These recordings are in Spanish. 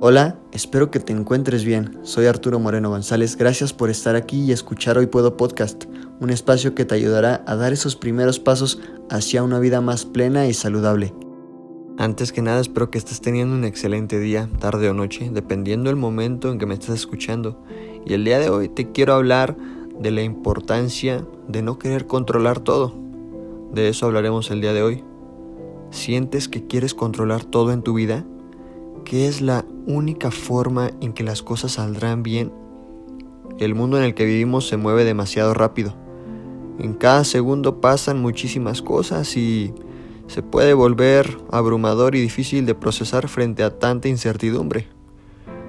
Hola, espero que te encuentres bien. Soy Arturo Moreno González. Gracias por estar aquí y escuchar Hoy Puedo Podcast, un espacio que te ayudará a dar esos primeros pasos hacia una vida más plena y saludable. Antes que nada, espero que estés teniendo un excelente día, tarde o noche, dependiendo del momento en que me estés escuchando. Y el día de hoy te quiero hablar de la importancia de no querer controlar todo. De eso hablaremos el día de hoy. ¿Sientes que quieres controlar todo en tu vida? que es la única forma en que las cosas saldrán bien. El mundo en el que vivimos se mueve demasiado rápido. En cada segundo pasan muchísimas cosas y se puede volver abrumador y difícil de procesar frente a tanta incertidumbre.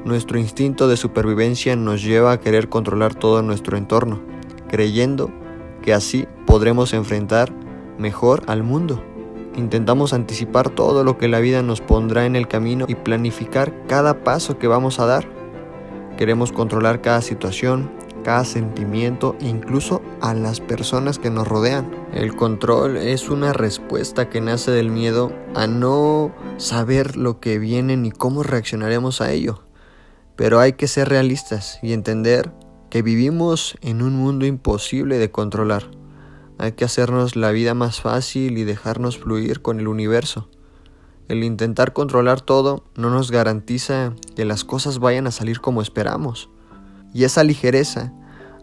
Nuestro instinto de supervivencia nos lleva a querer controlar todo nuestro entorno, creyendo que así podremos enfrentar mejor al mundo. Intentamos anticipar todo lo que la vida nos pondrá en el camino y planificar cada paso que vamos a dar. Queremos controlar cada situación, cada sentimiento e incluso a las personas que nos rodean. El control es una respuesta que nace del miedo a no saber lo que viene ni cómo reaccionaremos a ello. Pero hay que ser realistas y entender que vivimos en un mundo imposible de controlar. Hay que hacernos la vida más fácil y dejarnos fluir con el universo. El intentar controlar todo no nos garantiza que las cosas vayan a salir como esperamos. Y esa ligereza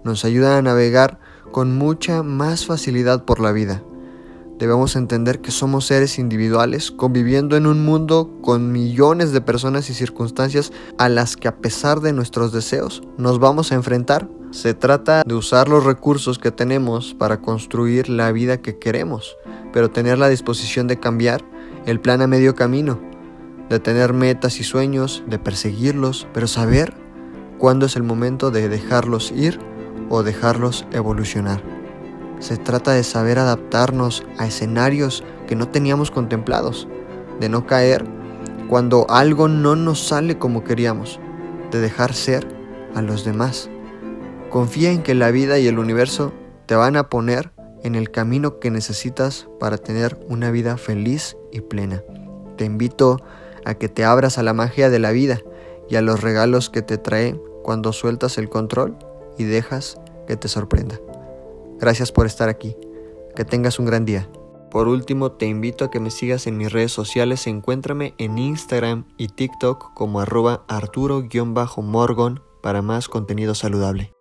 nos ayuda a navegar con mucha más facilidad por la vida. Debemos entender que somos seres individuales conviviendo en un mundo con millones de personas y circunstancias a las que a pesar de nuestros deseos nos vamos a enfrentar se trata de usar los recursos que tenemos para construir la vida que queremos, pero tener la disposición de cambiar el plan a medio camino, de tener metas y sueños, de perseguirlos, pero saber cuándo es el momento de dejarlos ir o dejarlos evolucionar. Se trata de saber adaptarnos a escenarios que no teníamos contemplados, de no caer cuando algo no nos sale como queríamos, de dejar ser a los demás Confía en que la vida y el universo te van a poner en el camino que necesitas para tener una vida feliz y plena. Te invito a que te abras a la magia de la vida y a los regalos que te trae cuando sueltas el control y dejas que te sorprenda. Gracias por estar aquí. Que tengas un gran día. Por último, te invito a que me sigas en mis redes sociales. Encuéntrame en Instagram y TikTok como arroba arturo-morgon para más contenido saludable.